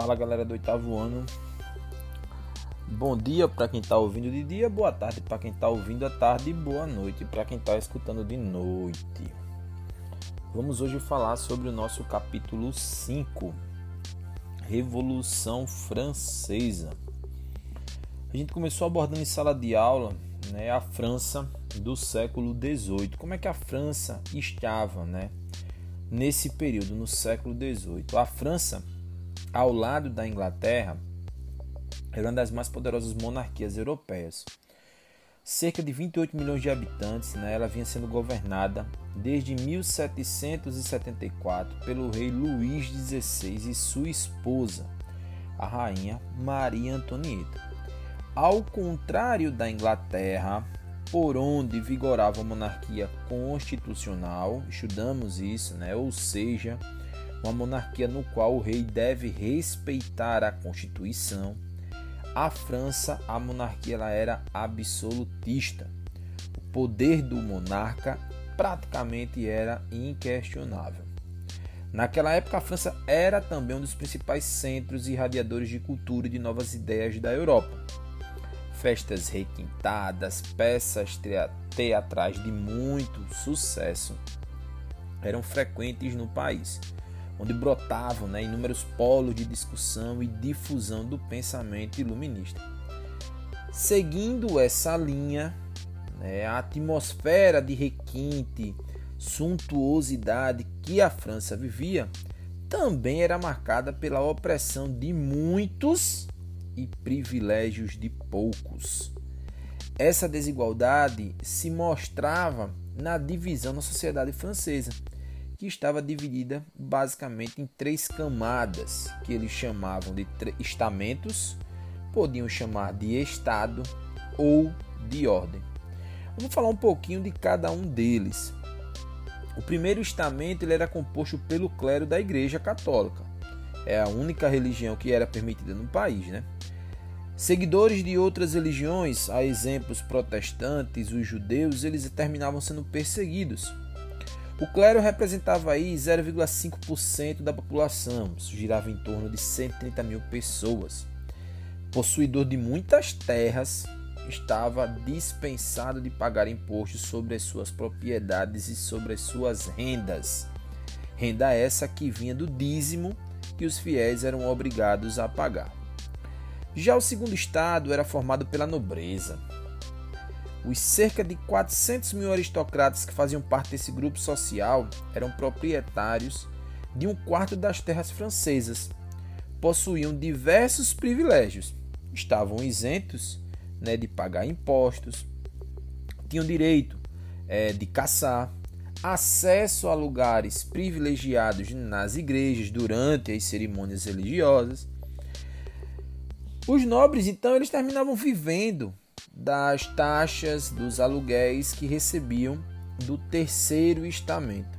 Fala galera do oitavo ano. Bom dia para quem está ouvindo de dia, boa tarde para quem está ouvindo à tarde e boa noite para quem está escutando de noite. Vamos hoje falar sobre o nosso capítulo 5, Revolução Francesa. A gente começou abordando em sala de aula né, a França do século XVIII. Como é que a França estava né, nesse período, no século XVIII? A França ao lado da Inglaterra, era uma das mais poderosas monarquias europeias. Cerca de 28 milhões de habitantes, né, ela vinha sendo governada desde 1774 pelo rei Luís XVI e sua esposa, a rainha Maria Antonieta. Ao contrário da Inglaterra, por onde vigorava a monarquia constitucional, estudamos isso, né? ou seja, uma monarquia no qual o rei deve respeitar a Constituição. A França, a monarquia ela era absolutista. O poder do monarca praticamente era inquestionável. Naquela época, a França era também um dos principais centros irradiadores de cultura e de novas ideias da Europa. Festas requintadas, peças teatrais de muito sucesso eram frequentes no país onde brotavam né, inúmeros polos de discussão e difusão do pensamento iluminista. Seguindo essa linha, né, a atmosfera de requinte, suntuosidade que a França vivia também era marcada pela opressão de muitos e privilégios de poucos. Essa desigualdade se mostrava na divisão da sociedade francesa, que estava dividida basicamente em três camadas, que eles chamavam de estamentos, podiam chamar de estado ou de ordem. Vamos falar um pouquinho de cada um deles. O primeiro estamento ele era composto pelo clero da Igreja Católica. É a única religião que era permitida no país, né? Seguidores de outras religiões, a exemplos protestantes, os judeus, eles terminavam sendo perseguidos o clero representava aí 0,5% da população, isso girava em torno de 130 mil pessoas. Possuidor de muitas terras, estava dispensado de pagar impostos sobre as suas propriedades e sobre as suas rendas. Renda essa que vinha do dízimo que os fiéis eram obrigados a pagar. Já o segundo estado era formado pela nobreza, os cerca de 400 mil aristocratas que faziam parte desse grupo social eram proprietários de um quarto das terras francesas. Possuíam diversos privilégios, estavam isentos né, de pagar impostos, tinham direito é, de caçar, acesso a lugares privilegiados nas igrejas durante as cerimônias religiosas. Os nobres, então, eles terminavam vivendo das taxas dos aluguéis que recebiam do terceiro estamento.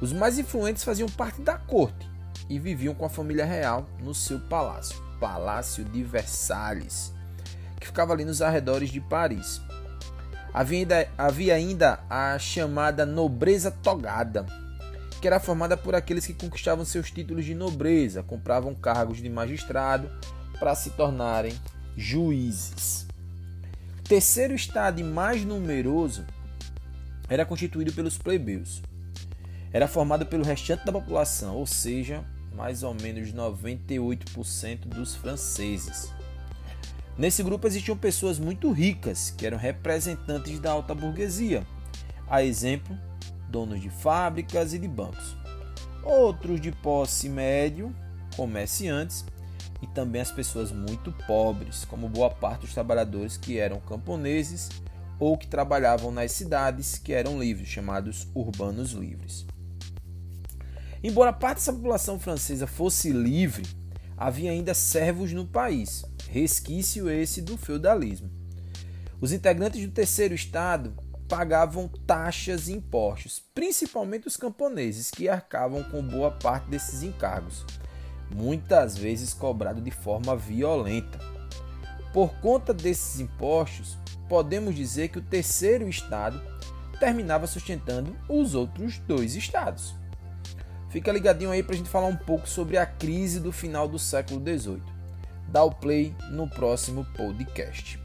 Os mais influentes faziam parte da corte e viviam com a família real no seu palácio, Palácio de Versalhes, que ficava ali nos arredores de Paris. Havia ainda, havia ainda a chamada nobreza togada, que era formada por aqueles que conquistavam seus títulos de nobreza, compravam cargos de magistrado para se tornarem juízes terceiro estado mais numeroso era constituído pelos plebeus. Era formado pelo restante da população, ou seja, mais ou menos 98% dos franceses. Nesse grupo existiam pessoas muito ricas, que eram representantes da alta burguesia, a exemplo, donos de fábricas e de bancos. Outros de posse médio, comerciantes, e também as pessoas muito pobres, como boa parte dos trabalhadores que eram camponeses ou que trabalhavam nas cidades que eram livres, chamados urbanos livres. Embora parte dessa população francesa fosse livre, havia ainda servos no país, resquício esse do feudalismo. Os integrantes do terceiro estado pagavam taxas e impostos, principalmente os camponeses, que arcavam com boa parte desses encargos muitas vezes cobrado de forma violenta. Por conta desses impostos, podemos dizer que o terceiro estado terminava sustentando os outros dois estados. Fica ligadinho aí para a gente falar um pouco sobre a crise do final do século XVIII. Dá o play no próximo podcast.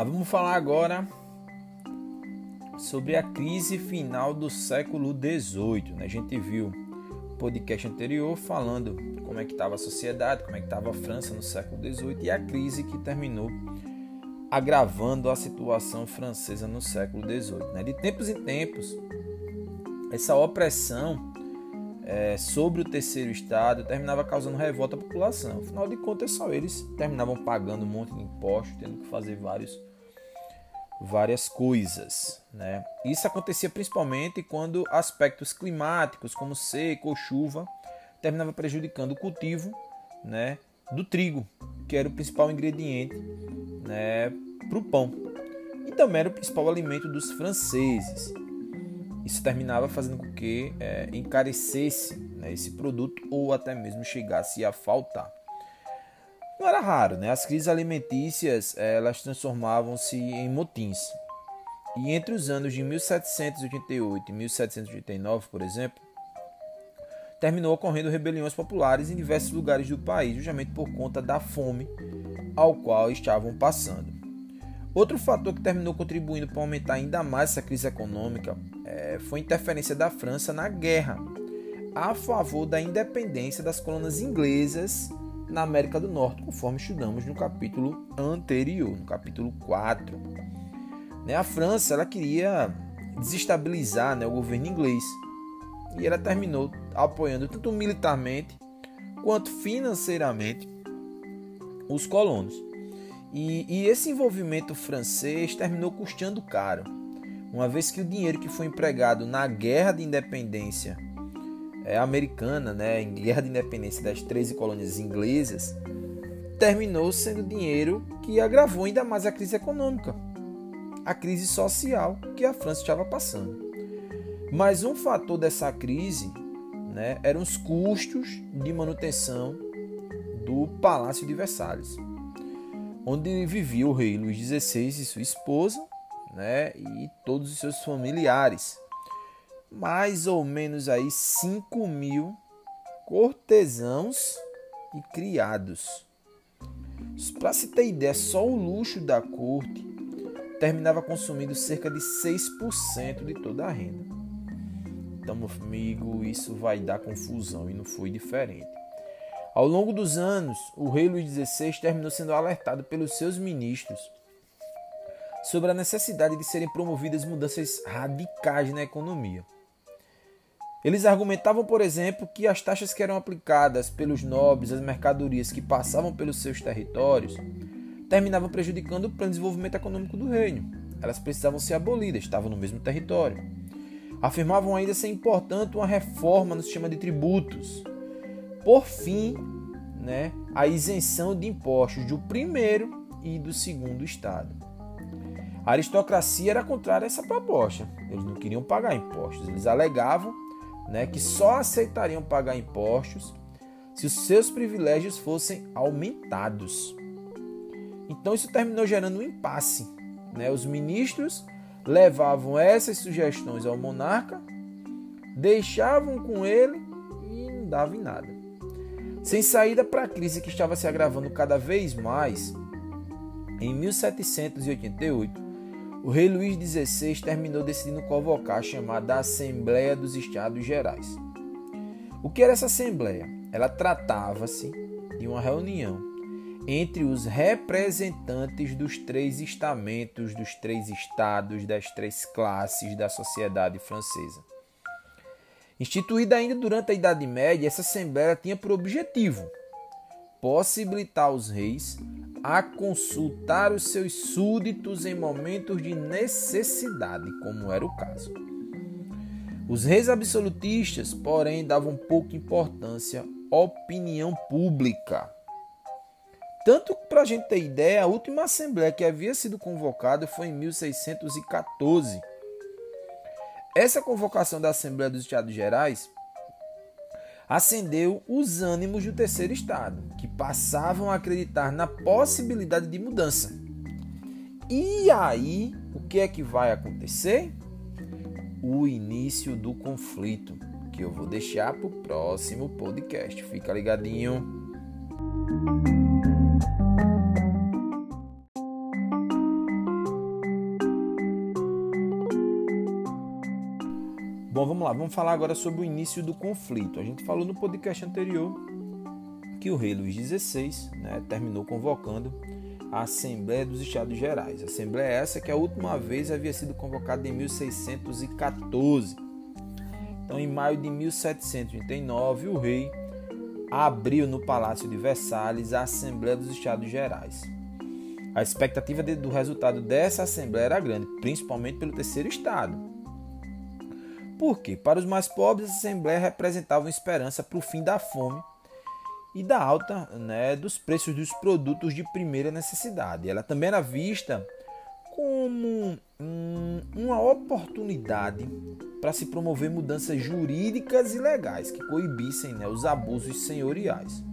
Lá, vamos falar agora sobre a crise final do século XVIII. Né? A gente viu o podcast anterior falando como é que estava a sociedade, como é que estava a França no século XVIII e a crise que terminou agravando a situação francesa no século XVIII. Né? De tempos em tempos, essa opressão é, sobre o terceiro estado terminava causando revolta à população. Afinal de contas, só eles terminavam pagando um monte de impostos, tendo que fazer vários, várias coisas. Né? Isso acontecia principalmente quando aspectos climáticos, como seca ou chuva, terminava prejudicando o cultivo né, do trigo, que era o principal ingrediente né, para o pão. E também era o principal alimento dos franceses. Isso terminava fazendo com que é, encarecesse né, esse produto ou até mesmo chegasse a faltar. Não era raro, né? As crises alimentícias elas transformavam-se em motins. E entre os anos de 1788 e 1789, por exemplo, terminou ocorrendo rebeliões populares em diversos lugares do país, justamente por conta da fome ao qual estavam passando. Outro fator que terminou contribuindo para aumentar ainda mais essa crise econômica é, foi a interferência da França na guerra a favor da independência das colônias inglesas na América do Norte, conforme estudamos no capítulo anterior, no capítulo 4. Né, a França ela queria desestabilizar né, o governo inglês e ela terminou apoiando tanto militarmente quanto financeiramente os colonos. E, e, esse envolvimento francês terminou custando caro, uma vez que o dinheiro que foi empregado na guerra de independência americana, né, em guerra de independência das 13 colônias inglesas, terminou sendo dinheiro que agravou ainda mais a crise econômica, a crise social que a França estava passando. Mas um fator dessa crise né, eram os custos de manutenção do Palácio de Versalhes, onde vivia o rei Luís XVI e sua esposa né, e todos os seus familiares. Mais ou menos aí 5 mil cortesãos e criados. Para se ter ideia, só o luxo da corte terminava consumindo cerca de 6% de toda a renda. Então, meu amigo, isso vai dar confusão e não foi diferente. Ao longo dos anos, o rei Luís XVI terminou sendo alertado pelos seus ministros sobre a necessidade de serem promovidas mudanças radicais na economia. Eles argumentavam, por exemplo, que as taxas que eram aplicadas pelos nobres às mercadorias que passavam pelos seus territórios terminavam prejudicando o plano de desenvolvimento econômico do reino. Elas precisavam ser abolidas, estavam no mesmo território afirmavam ainda ser importante uma reforma no sistema de tributos. Por fim, né, a isenção de impostos do primeiro e do segundo estado. A aristocracia era contrária a essa proposta. Eles não queriam pagar impostos. Eles alegavam né, que só aceitariam pagar impostos se os seus privilégios fossem aumentados. Então isso terminou gerando um impasse. Né? Os ministros levavam essas sugestões ao monarca, deixavam com ele e não dava em nada. Sem saída para a crise que estava se agravando cada vez mais, em 1788, o rei Luís XVI terminou decidindo convocar a chamada Assembleia dos Estados Gerais. O que era essa Assembleia? Ela tratava-se de uma reunião entre os representantes dos três estamentos, dos três estados, das três classes da sociedade francesa. Instituída ainda durante a Idade Média, essa Assembleia tinha por objetivo possibilitar os reis a consultar os seus súditos em momentos de necessidade, como era o caso. Os reis absolutistas, porém, davam pouca importância à opinião pública tanto para a gente ter ideia, a última assembleia que havia sido convocada foi em 1614. Essa convocação da Assembleia dos Estados Gerais acendeu os ânimos do terceiro estado, que passavam a acreditar na possibilidade de mudança. E aí, o que é que vai acontecer? O início do conflito, que eu vou deixar para o próximo podcast. Fica ligadinho. Lá, vamos falar agora sobre o início do conflito. A gente falou no podcast anterior que o rei Luís XVI né, terminou convocando a Assembleia dos Estados Gerais. Assembleia é essa que a última vez havia sido convocada em 1614. Então, em maio de 1789, o rei abriu no Palácio de Versalhes a Assembleia dos Estados Gerais. A expectativa do resultado dessa Assembleia era grande, principalmente pelo terceiro Estado. Por quê? Para os mais pobres, a Assembleia representava uma esperança para o fim da fome e da alta né, dos preços dos produtos de primeira necessidade. Ela também era vista como hum, uma oportunidade para se promover mudanças jurídicas e legais que coibissem né, os abusos senhoriais.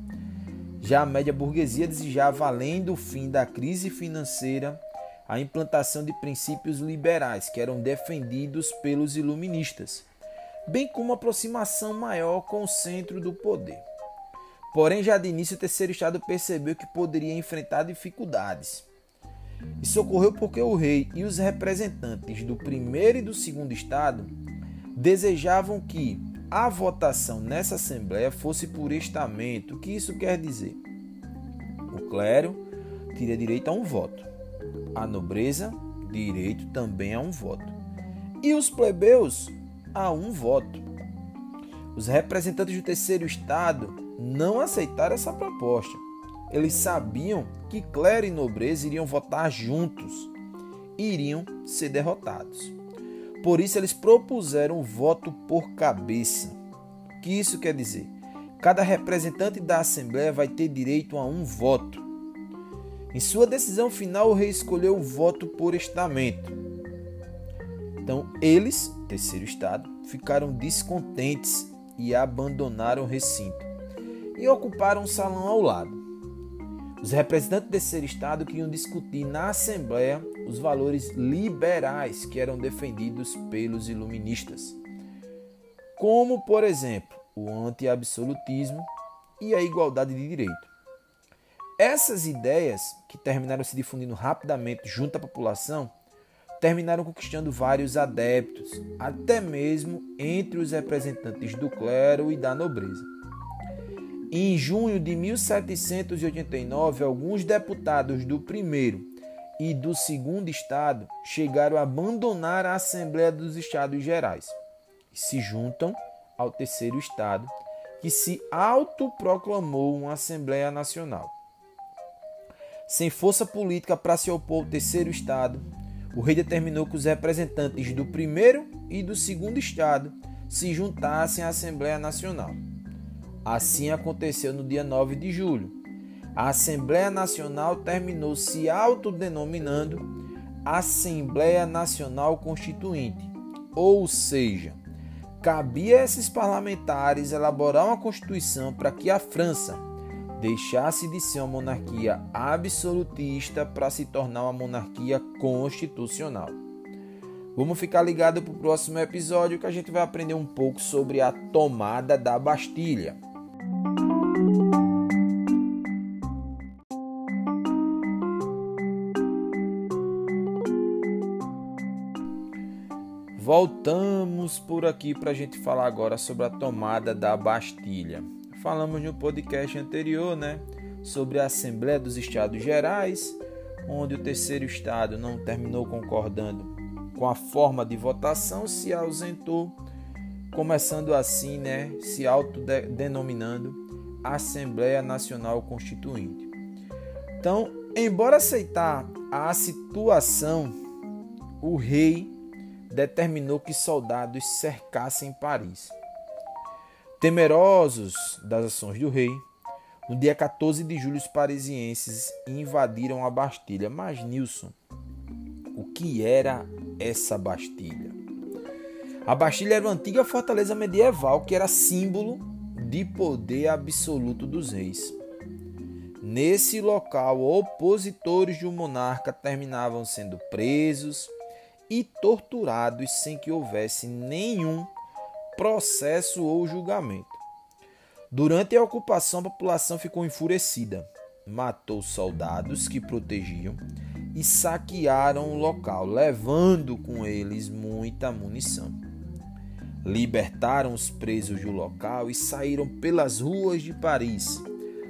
Já a média burguesia desejava, além do fim da crise financeira, a implantação de princípios liberais que eram defendidos pelos iluministas, bem como aproximação maior com o centro do poder. Porém, já de início, o terceiro estado percebeu que poderia enfrentar dificuldades. Isso ocorreu porque o rei e os representantes do primeiro e do segundo estado desejavam que a votação nessa assembleia fosse por estamento. O que isso quer dizer? O clero teria direito a um voto, a nobreza, direito também a um voto, e os plebeus a um voto. Os representantes do terceiro estado não aceitaram essa proposta. Eles sabiam que clero e nobreza iriam votar juntos e iriam ser derrotados. Por isso, eles propuseram o voto por cabeça. O que isso quer dizer? Cada representante da Assembleia vai ter direito a um voto. Em sua decisão final, o rei escolheu o voto por estamento. Então, eles, terceiro estado, ficaram descontentes e abandonaram o recinto e ocuparam um salão ao lado. Os representantes desse terceiro estado queriam discutir na Assembleia os valores liberais que eram defendidos pelos iluministas, como, por exemplo, o anti-absolutismo e a igualdade de direito. Essas ideias, que terminaram se difundindo rapidamente junto à população, terminaram conquistando vários adeptos, até mesmo entre os representantes do clero e da nobreza. Em junho de 1789, alguns deputados do primeiro e do segundo estado chegaram a abandonar a Assembleia dos Estados Gerais e se juntam ao terceiro estado, que se autoproclamou uma Assembleia Nacional. Sem força política para se opor ao terceiro estado, o rei determinou que os representantes do primeiro e do segundo estado se juntassem à Assembleia Nacional. Assim aconteceu no dia 9 de julho, a Assembleia Nacional terminou se autodenominando Assembleia Nacional Constituinte, ou seja, cabia a esses parlamentares elaborar uma constituição para que a França deixasse de ser uma monarquia absolutista para se tornar uma monarquia constitucional. Vamos ficar ligado para o próximo episódio que a gente vai aprender um pouco sobre a tomada da Bastilha. Voltamos por aqui para a gente falar agora sobre a tomada da Bastilha. Falamos no podcast anterior, né, sobre a Assembleia dos Estados Gerais, onde o terceiro estado não terminou concordando com a forma de votação, se ausentou, começando assim, né, se autodenominando Assembleia Nacional Constituinte. Então, embora aceitar a situação, o rei determinou que soldados cercassem Paris. Temerosos das ações do rei, no dia 14 de julho os parisienses invadiram a Bastilha. Mas Nilson, o que era essa Bastilha? A Bastilha era uma antiga fortaleza medieval que era símbolo de poder absoluto dos reis. Nesse local, opositores um monarca terminavam sendo presos e torturados sem que houvesse nenhum processo ou julgamento. Durante a ocupação, a população ficou enfurecida, matou soldados que protegiam e saquearam o local, levando com eles muita munição. Libertaram os presos do local e saíram pelas ruas de Paris,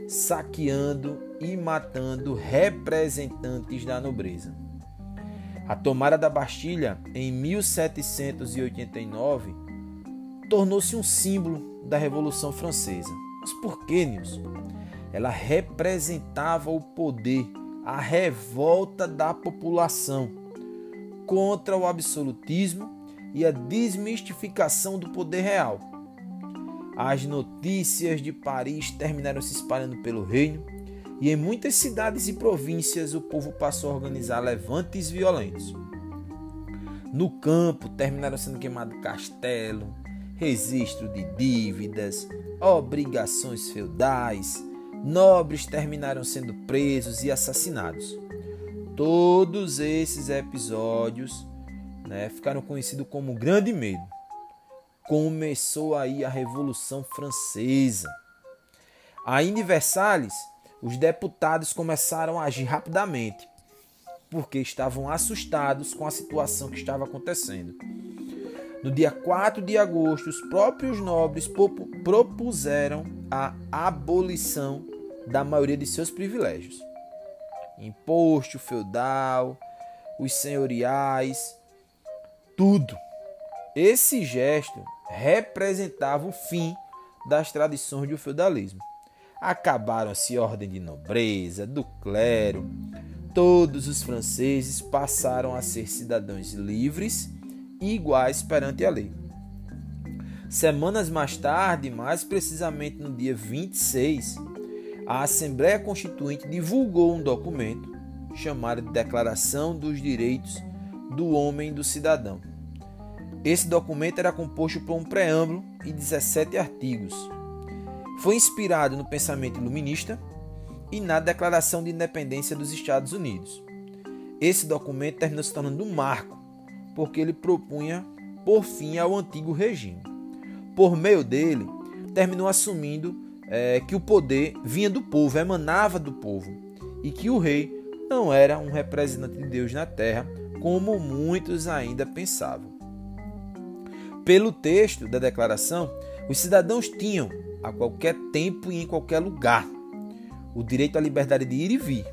saqueando e matando representantes da nobreza. A tomada da Bastilha em 1789 tornou-se um símbolo da Revolução Francesa. Mas por que? Ela representava o poder, a revolta da população contra o absolutismo e a desmistificação do poder real. As notícias de Paris terminaram se espalhando pelo reino e em muitas cidades e províncias o povo passou a organizar levantes violentos. No campo terminaram sendo queimados castelo, registro de dívidas, obrigações feudais, nobres terminaram sendo presos e assassinados. Todos esses episódios né, ficaram conhecidos como Grande Medo. Começou aí a Revolução Francesa. Ainda em Versalhes, os deputados começaram a agir rapidamente, porque estavam assustados com a situação que estava acontecendo. No dia 4 de agosto, os próprios nobres propuseram a abolição da maioria de seus privilégios. Imposto feudal, os senhoriais, tudo. Esse gesto representava o fim das tradições do feudalismo. Acabaram-se ordem de nobreza, do clero. Todos os franceses passaram a ser cidadãos livres iguais perante a lei. Semanas mais tarde, mais precisamente no dia 26, a Assembleia Constituinte divulgou um documento chamado de Declaração dos Direitos do Homem e do Cidadão. Esse documento era composto por um preâmbulo e 17 artigos. Foi inspirado no pensamento iluminista e na Declaração de Independência dos Estados Unidos. Esse documento terminou se tornando um marco porque ele propunha por fim ao antigo regime. Por meio dele, terminou assumindo é, que o poder vinha do povo, emanava do povo, e que o rei não era um representante de Deus na terra, como muitos ainda pensavam. Pelo texto da declaração, os cidadãos tinham, a qualquer tempo e em qualquer lugar, o direito à liberdade de ir e vir,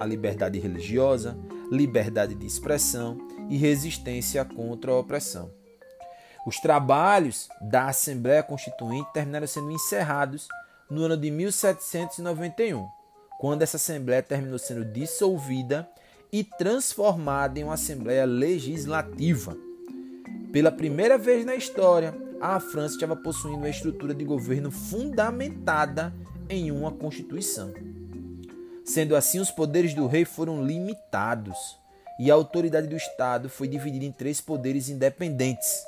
à liberdade religiosa, liberdade de expressão e resistência contra a opressão. Os trabalhos da Assembleia Constituinte terminaram sendo encerrados no ano de 1791, quando essa Assembleia terminou sendo dissolvida e transformada em uma Assembleia Legislativa. Pela primeira vez na história, a França estava possuindo uma estrutura de governo fundamentada em uma Constituição. Sendo assim, os poderes do rei foram limitados e a autoridade do Estado foi dividida em três poderes independentes: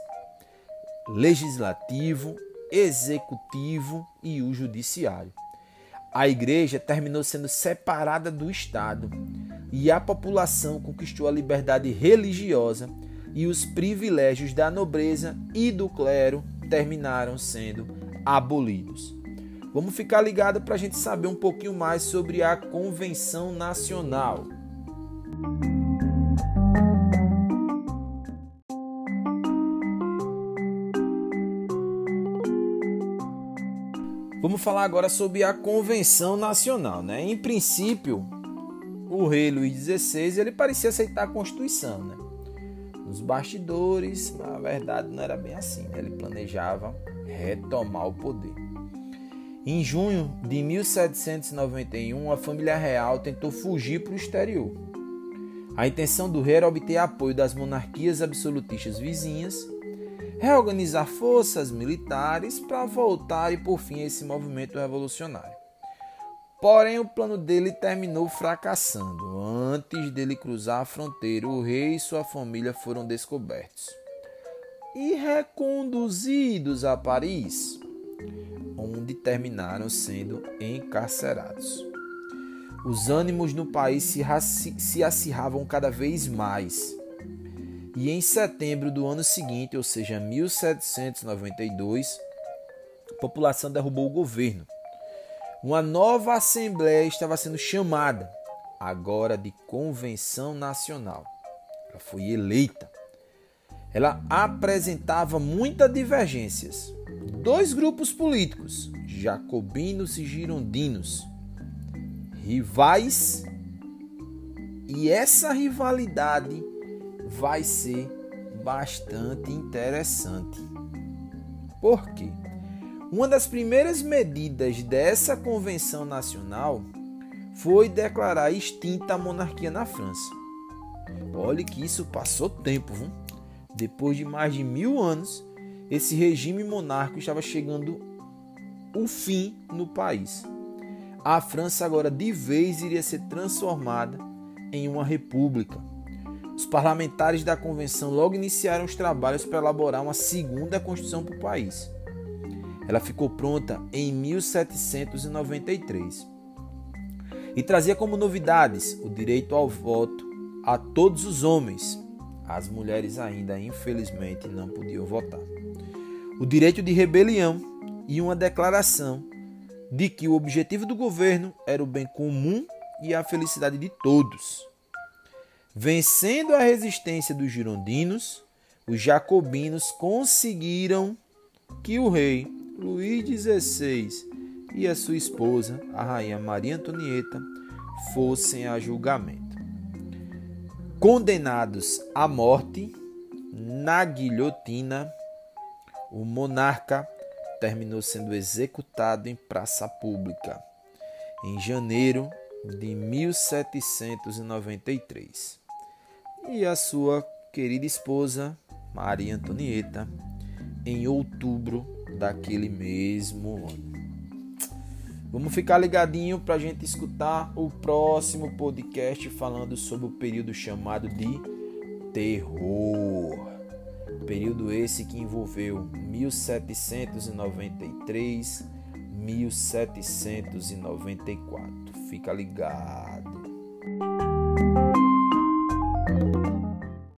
legislativo, executivo e o judiciário. A igreja terminou sendo separada do Estado e a população conquistou a liberdade religiosa e os privilégios da nobreza e do clero terminaram sendo abolidos. Vamos ficar ligado para a gente saber um pouquinho mais sobre a Convenção Nacional. Vamos falar agora sobre a Convenção Nacional. Né? Em princípio, o rei Luís XVI ele parecia aceitar a Constituição. Né? Nos bastidores, na verdade, não era bem assim. Né? Ele planejava retomar o poder. Em junho de 1791, a família real tentou fugir para o exterior. A intenção do rei era obter apoio das monarquias absolutistas vizinhas, reorganizar forças militares para voltar e por fim esse movimento revolucionário. Porém, o plano dele terminou fracassando. Antes dele cruzar a fronteira, o rei e sua família foram descobertos e reconduzidos a Paris onde terminaram sendo encarcerados. Os ânimos no país se, se acirravam cada vez mais. E em setembro do ano seguinte, ou seja, 1792, a população derrubou o governo. Uma nova assembleia estava sendo chamada, agora de Convenção Nacional. Ela foi eleita. Ela apresentava muitas divergências. Dois grupos políticos, jacobinos e girondinos, rivais, e essa rivalidade vai ser bastante interessante. Por quê? Uma das primeiras medidas dessa convenção nacional foi declarar extinta a monarquia na França. Olhe que isso passou tempo, viu? depois de mais de mil anos, esse regime monárquico estava chegando o fim no país a França agora de vez iria ser transformada em uma república. Os parlamentares da convenção logo iniciaram os trabalhos para elaborar uma segunda constituição para o país. Ela ficou pronta em 1793 e trazia como novidades o direito ao voto a todos os homens. As mulheres ainda, infelizmente, não podiam votar. O direito de rebelião e uma declaração de que o objetivo do governo era o bem comum e a felicidade de todos. Vencendo a resistência dos girondinos, os jacobinos conseguiram que o rei Luís XVI e a sua esposa, a rainha Maria Antonieta, fossem a julgamento. Condenados à morte na guilhotina, o monarca terminou sendo executado em praça pública em janeiro de 1793. E a sua querida esposa, Maria Antonieta, em outubro daquele mesmo ano. Vamos ficar ligadinho para a gente escutar o próximo podcast falando sobre o período chamado de terror. Período esse que envolveu 1793 1794. Fica ligado.